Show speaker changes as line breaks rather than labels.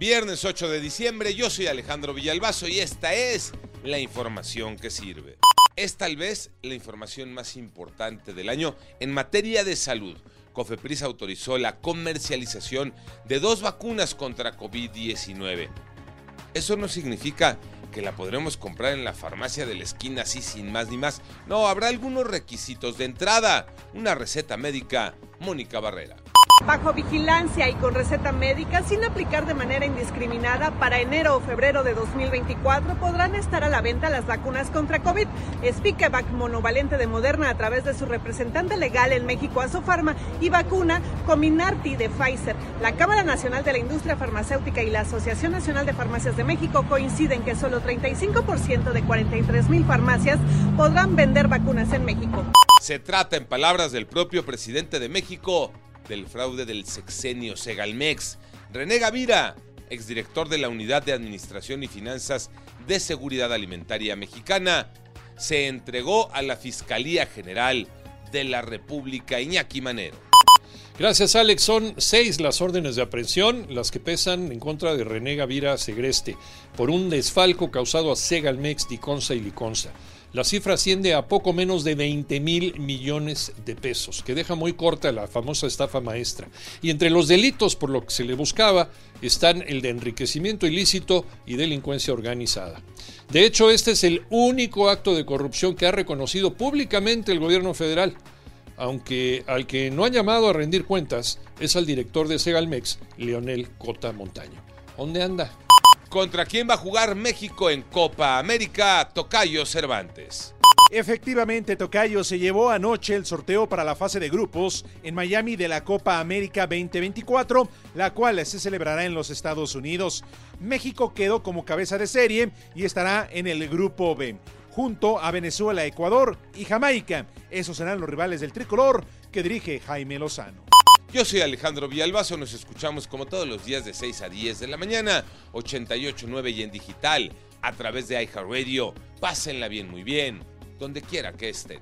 Viernes 8 de diciembre, yo soy Alejandro Villalbazo y esta es la información que sirve. Es tal vez la información más importante del año en materia de salud. Cofepris autorizó la comercialización de dos vacunas contra COVID-19. Eso no significa que la podremos comprar en la farmacia de la esquina así sin más ni más. No, habrá algunos requisitos de entrada. Una receta médica. Mónica Barrera
bajo vigilancia y con receta médica sin aplicar de manera indiscriminada para enero o febrero de 2024 podrán estar a la venta las vacunas contra COVID. Spikevac monovalente de Moderna a través de su representante legal en México Asofarma y vacuna Cominarty de Pfizer. La Cámara Nacional de la Industria Farmacéutica y la Asociación Nacional de Farmacias de México coinciden que solo 35% de 43 mil farmacias podrán vender vacunas en México.
Se trata, en palabras del propio presidente de México, del fraude del sexenio Segalmex. René Gavira, exdirector de la Unidad de Administración y Finanzas de Seguridad Alimentaria Mexicana, se entregó a la Fiscalía General de la República Iñaki Manero.
Gracias, Alex. Son seis las órdenes de aprehensión, las que pesan en contra de René Gavira Segreste, por un desfalco causado a Segalmex, Diconsa y Liconsa. La cifra asciende a poco menos de 20 mil millones de pesos, que deja muy corta la famosa estafa maestra. Y entre los delitos por lo que se le buscaba están el de enriquecimiento ilícito y delincuencia organizada. De hecho, este es el único acto de corrupción que ha reconocido públicamente el gobierno federal, aunque al que no ha llamado a rendir cuentas es al director de Segalmex, Leonel Cota Montaño. ¿Dónde anda?
¿Contra quién va a jugar México en Copa América? Tocayo Cervantes.
Efectivamente, Tocayo se llevó anoche el sorteo para la fase de grupos en Miami de la Copa América 2024, la cual se celebrará en los Estados Unidos. México quedó como cabeza de serie y estará en el grupo B, junto a Venezuela, Ecuador y Jamaica. Esos serán los rivales del tricolor que dirige Jaime Lozano.
Yo soy Alejandro Villalbazo, nos escuchamos como todos los días de 6 a 10 de la mañana, 88.9 y en digital, a través de iHeartRadio. Pásenla bien, muy bien, donde quiera que estén.